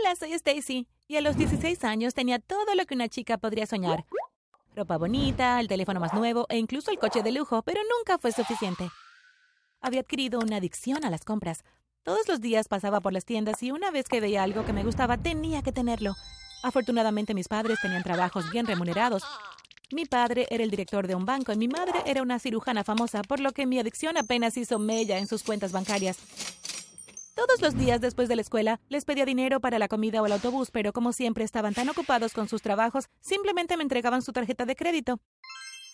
Hola, soy Stacy. Y a los 16 años tenía todo lo que una chica podría soñar. Ropa bonita, el teléfono más nuevo e incluso el coche de lujo, pero nunca fue suficiente. Había adquirido una adicción a las compras. Todos los días pasaba por las tiendas y una vez que veía algo que me gustaba tenía que tenerlo. Afortunadamente mis padres tenían trabajos bien remunerados. Mi padre era el director de un banco y mi madre era una cirujana famosa, por lo que mi adicción apenas hizo mella en sus cuentas bancarias. Todos los días después de la escuela les pedía dinero para la comida o el autobús, pero como siempre estaban tan ocupados con sus trabajos, simplemente me entregaban su tarjeta de crédito.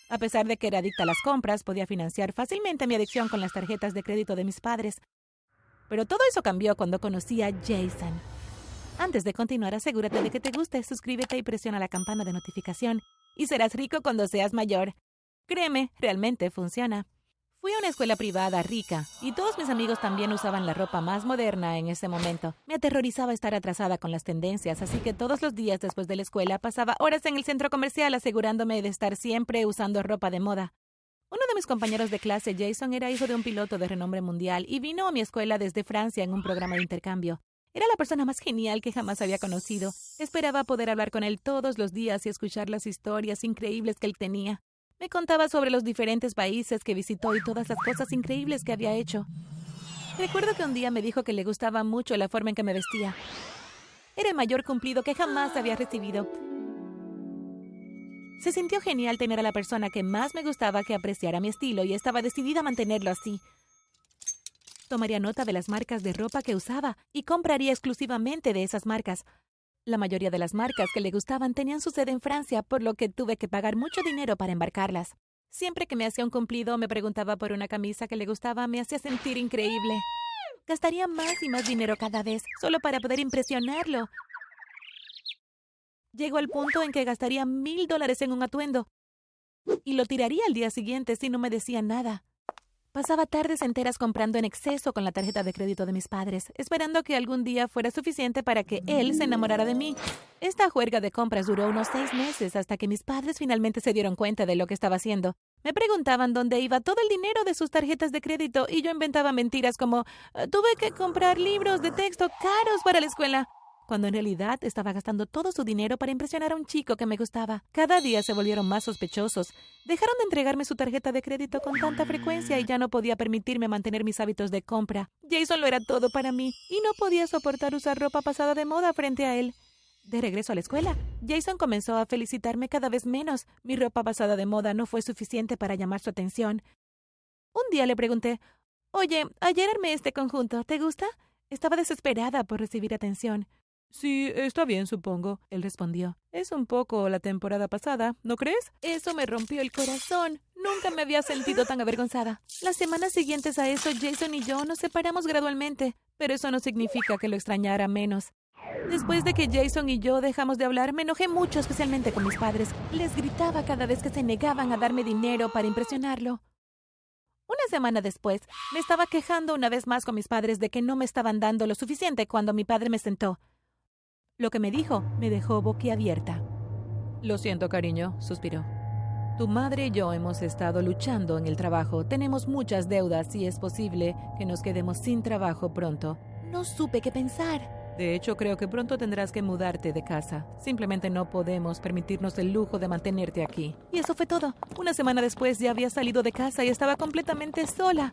A pesar de que era adicta a las compras, podía financiar fácilmente mi adicción con las tarjetas de crédito de mis padres. Pero todo eso cambió cuando conocí a Jason. Antes de continuar, asegúrate de que te guste, suscríbete y presiona la campana de notificación. Y serás rico cuando seas mayor. Créeme, realmente funciona. Fui a una escuela privada rica y todos mis amigos también usaban la ropa más moderna en ese momento. Me aterrorizaba estar atrasada con las tendencias, así que todos los días después de la escuela pasaba horas en el centro comercial asegurándome de estar siempre usando ropa de moda. Uno de mis compañeros de clase, Jason, era hijo de un piloto de renombre mundial y vino a mi escuela desde Francia en un programa de intercambio. Era la persona más genial que jamás había conocido. Esperaba poder hablar con él todos los días y escuchar las historias increíbles que él tenía. Me contaba sobre los diferentes países que visitó y todas las cosas increíbles que había hecho. Recuerdo que un día me dijo que le gustaba mucho la forma en que me vestía. Era el mayor cumplido que jamás había recibido. Se sintió genial tener a la persona que más me gustaba que apreciara mi estilo y estaba decidida a mantenerlo así. Tomaría nota de las marcas de ropa que usaba y compraría exclusivamente de esas marcas. La mayoría de las marcas que le gustaban tenían su sede en Francia, por lo que tuve que pagar mucho dinero para embarcarlas. Siempre que me hacía un cumplido me preguntaba por una camisa que le gustaba, me hacía sentir increíble. Gastaría más y más dinero cada vez, solo para poder impresionarlo. Llegó al punto en que gastaría mil dólares en un atuendo y lo tiraría al día siguiente si no me decía nada. Pasaba tardes enteras comprando en exceso con la tarjeta de crédito de mis padres, esperando que algún día fuera suficiente para que él se enamorara de mí. Esta juerga de compras duró unos seis meses hasta que mis padres finalmente se dieron cuenta de lo que estaba haciendo. Me preguntaban dónde iba todo el dinero de sus tarjetas de crédito y yo inventaba mentiras como tuve que comprar libros de texto caros para la escuela cuando en realidad estaba gastando todo su dinero para impresionar a un chico que me gustaba. Cada día se volvieron más sospechosos. Dejaron de entregarme su tarjeta de crédito con tanta frecuencia y ya no podía permitirme mantener mis hábitos de compra. Jason lo era todo para mí y no podía soportar usar ropa pasada de moda frente a él. De regreso a la escuela, Jason comenzó a felicitarme cada vez menos. Mi ropa pasada de moda no fue suficiente para llamar su atención. Un día le pregunté, Oye, ayer armé este conjunto, ¿te gusta? Estaba desesperada por recibir atención. Sí, está bien, supongo, él respondió. Es un poco la temporada pasada, ¿no crees? Eso me rompió el corazón. Nunca me había sentido tan avergonzada. Las semanas siguientes a eso, Jason y yo nos separamos gradualmente, pero eso no significa que lo extrañara menos. Después de que Jason y yo dejamos de hablar, me enojé mucho, especialmente con mis padres. Les gritaba cada vez que se negaban a darme dinero para impresionarlo. Una semana después, me estaba quejando una vez más con mis padres de que no me estaban dando lo suficiente cuando mi padre me sentó. Lo que me dijo me dejó boquiabierta. Lo siento, cariño, suspiró. Tu madre y yo hemos estado luchando en el trabajo. Tenemos muchas deudas y es posible que nos quedemos sin trabajo pronto. No supe qué pensar. De hecho, creo que pronto tendrás que mudarte de casa. Simplemente no podemos permitirnos el lujo de mantenerte aquí. Y eso fue todo. Una semana después ya había salido de casa y estaba completamente sola.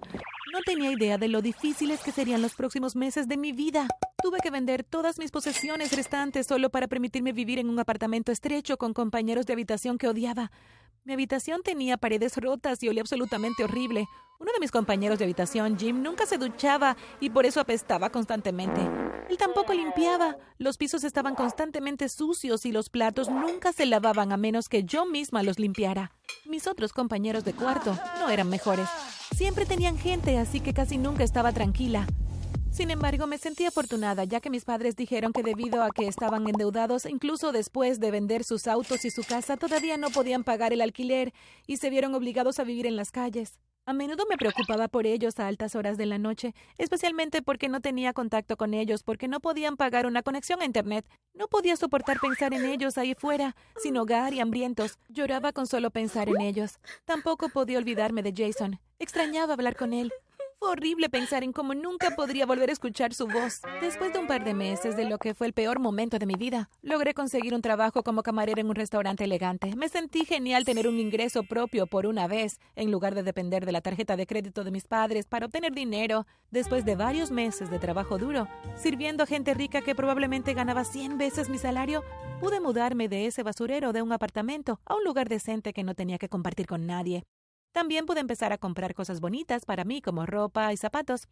No tenía idea de lo difíciles que serían los próximos meses de mi vida. Tuve que vender todas mis posesiones restantes solo para permitirme vivir en un apartamento estrecho con compañeros de habitación que odiaba. Mi habitación tenía paredes rotas y olía absolutamente horrible. Uno de mis compañeros de habitación, Jim, nunca se duchaba y por eso apestaba constantemente. Él tampoco limpiaba. Los pisos estaban constantemente sucios y los platos nunca se lavaban a menos que yo misma los limpiara. Mis otros compañeros de cuarto no eran mejores. Siempre tenían gente, así que casi nunca estaba tranquila. Sin embargo, me sentí afortunada, ya que mis padres dijeron que debido a que estaban endeudados, incluso después de vender sus autos y su casa, todavía no podían pagar el alquiler y se vieron obligados a vivir en las calles. A menudo me preocupaba por ellos a altas horas de la noche, especialmente porque no tenía contacto con ellos, porque no podían pagar una conexión a Internet. No podía soportar pensar en ellos ahí fuera, sin hogar y hambrientos. Lloraba con solo pensar en ellos. Tampoco podía olvidarme de Jason. Extrañaba hablar con él. Fue horrible pensar en cómo nunca podría volver a escuchar su voz. Después de un par de meses de lo que fue el peor momento de mi vida, logré conseguir un trabajo como camarera en un restaurante elegante. Me sentí genial tener un ingreso propio por una vez, en lugar de depender de la tarjeta de crédito de mis padres para obtener dinero. Después de varios meses de trabajo duro, sirviendo a gente rica que probablemente ganaba 100 veces mi salario, pude mudarme de ese basurero de un apartamento a un lugar decente que no tenía que compartir con nadie. También pude empezar a comprar cosas bonitas para mí como ropa y zapatos,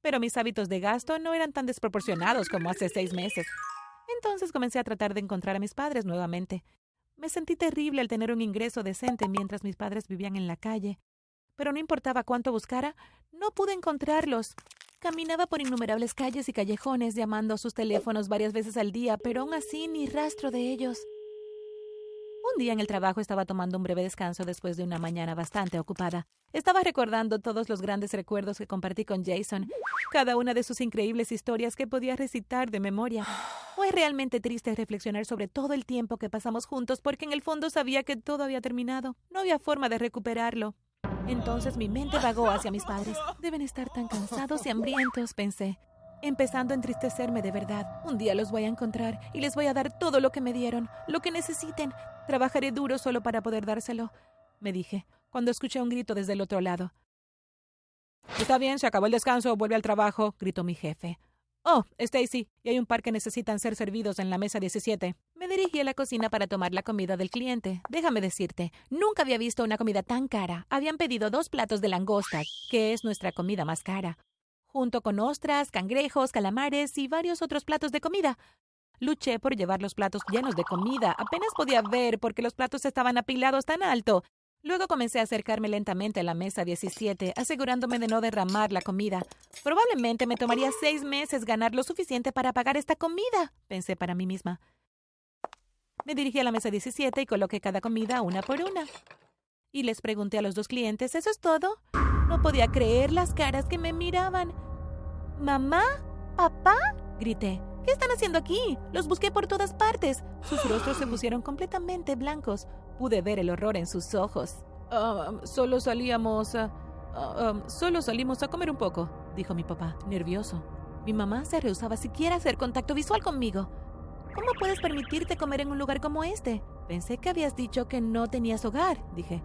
pero mis hábitos de gasto no eran tan desproporcionados como hace seis meses. Entonces comencé a tratar de encontrar a mis padres nuevamente. Me sentí terrible al tener un ingreso decente mientras mis padres vivían en la calle, pero no importaba cuánto buscara, no pude encontrarlos. Caminaba por innumerables calles y callejones llamando a sus teléfonos varias veces al día, pero aún así ni rastro de ellos. Un día en el trabajo estaba tomando un breve descanso después de una mañana bastante ocupada. Estaba recordando todos los grandes recuerdos que compartí con Jason, cada una de sus increíbles historias que podía recitar de memoria. Fue realmente triste reflexionar sobre todo el tiempo que pasamos juntos porque en el fondo sabía que todo había terminado. No había forma de recuperarlo. Entonces mi mente vagó hacia mis padres. Deben estar tan cansados y hambrientos, pensé empezando a entristecerme de verdad. Un día los voy a encontrar y les voy a dar todo lo que me dieron, lo que necesiten. Trabajaré duro solo para poder dárselo, me dije, cuando escuché un grito desde el otro lado. Está bien, se acabó el descanso, vuelve al trabajo, gritó mi jefe. Oh, Stacy, y hay un par que necesitan ser servidos en la mesa 17. Me dirigí a la cocina para tomar la comida del cliente. Déjame decirte, nunca había visto una comida tan cara. Habían pedido dos platos de langosta, que es nuestra comida más cara junto con ostras, cangrejos, calamares y varios otros platos de comida. Luché por llevar los platos llenos de comida. Apenas podía ver porque los platos estaban apilados tan alto. Luego comencé a acercarme lentamente a la mesa 17, asegurándome de no derramar la comida. Probablemente me tomaría seis meses ganar lo suficiente para pagar esta comida, pensé para mí misma. Me dirigí a la mesa 17 y coloqué cada comida una por una. Y les pregunté a los dos clientes, ¿eso es todo? No podía creer las caras que me miraban. ¿Mamá? ¿Papá? grité. ¿Qué están haciendo aquí? Los busqué por todas partes. Sus rostros se pusieron completamente blancos. Pude ver el horror en sus ojos. Ah, solo salíamos a... Um, solo salimos a comer un poco, dijo mi papá, nervioso. Mi mamá se rehusaba siquiera a hacer contacto visual conmigo. ¿Cómo puedes permitirte comer en un lugar como este? Pensé que habías dicho que no tenías hogar, dije.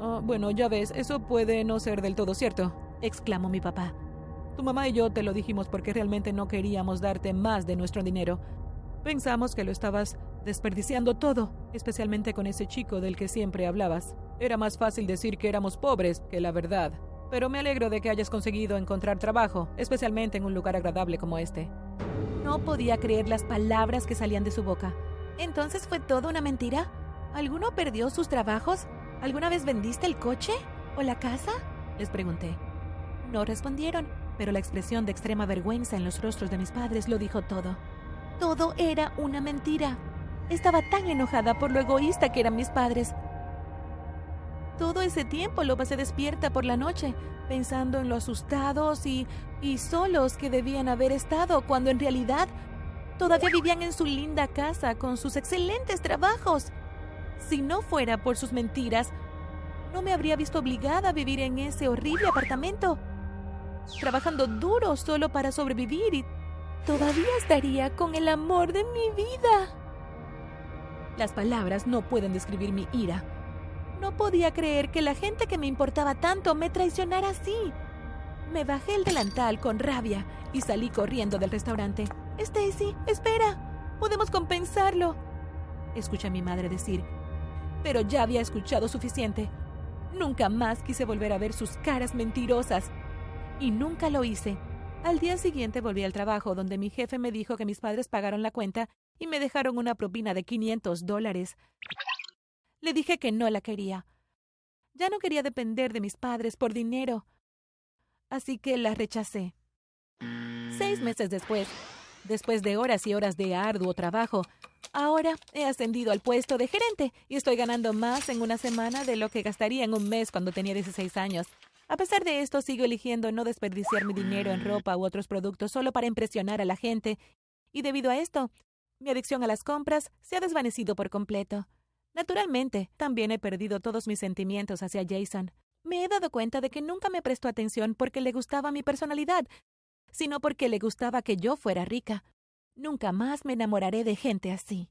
Ah, bueno, ya ves, eso puede no ser del todo cierto, exclamó mi papá. Tu mamá y yo te lo dijimos porque realmente no queríamos darte más de nuestro dinero. Pensamos que lo estabas desperdiciando todo, especialmente con ese chico del que siempre hablabas. Era más fácil decir que éramos pobres que la verdad. Pero me alegro de que hayas conseguido encontrar trabajo, especialmente en un lugar agradable como este. No podía creer las palabras que salían de su boca. ¿Entonces fue todo una mentira? ¿Alguno perdió sus trabajos? ¿Alguna vez vendiste el coche? ¿O la casa? Les pregunté. No respondieron, pero la expresión de extrema vergüenza en los rostros de mis padres lo dijo todo. Todo era una mentira. Estaba tan enojada por lo egoísta que eran mis padres. Todo ese tiempo lo pasé despierta por la noche, pensando en lo asustados y, y solos que debían haber estado, cuando en realidad todavía vivían en su linda casa con sus excelentes trabajos. Si no fuera por sus mentiras, no me habría visto obligada a vivir en ese horrible apartamento, trabajando duro solo para sobrevivir y todavía estaría con el amor de mi vida. Las palabras no pueden describir mi ira. No podía creer que la gente que me importaba tanto me traicionara así. Me bajé el delantal con rabia y salí corriendo del restaurante. Stacy, espera. Podemos compensarlo. Escuché a mi madre decir pero ya había escuchado suficiente. Nunca más quise volver a ver sus caras mentirosas. Y nunca lo hice. Al día siguiente volví al trabajo, donde mi jefe me dijo que mis padres pagaron la cuenta y me dejaron una propina de 500 dólares. Le dije que no la quería. Ya no quería depender de mis padres por dinero. Así que la rechacé. Seis meses después, después de horas y horas de arduo trabajo, Ahora he ascendido al puesto de gerente y estoy ganando más en una semana de lo que gastaría en un mes cuando tenía 16 años. A pesar de esto, sigo eligiendo no desperdiciar mi dinero en ropa u otros productos solo para impresionar a la gente. Y debido a esto, mi adicción a las compras se ha desvanecido por completo. Naturalmente, también he perdido todos mis sentimientos hacia Jason. Me he dado cuenta de que nunca me prestó atención porque le gustaba mi personalidad, sino porque le gustaba que yo fuera rica. Nunca más me enamoraré de gente así.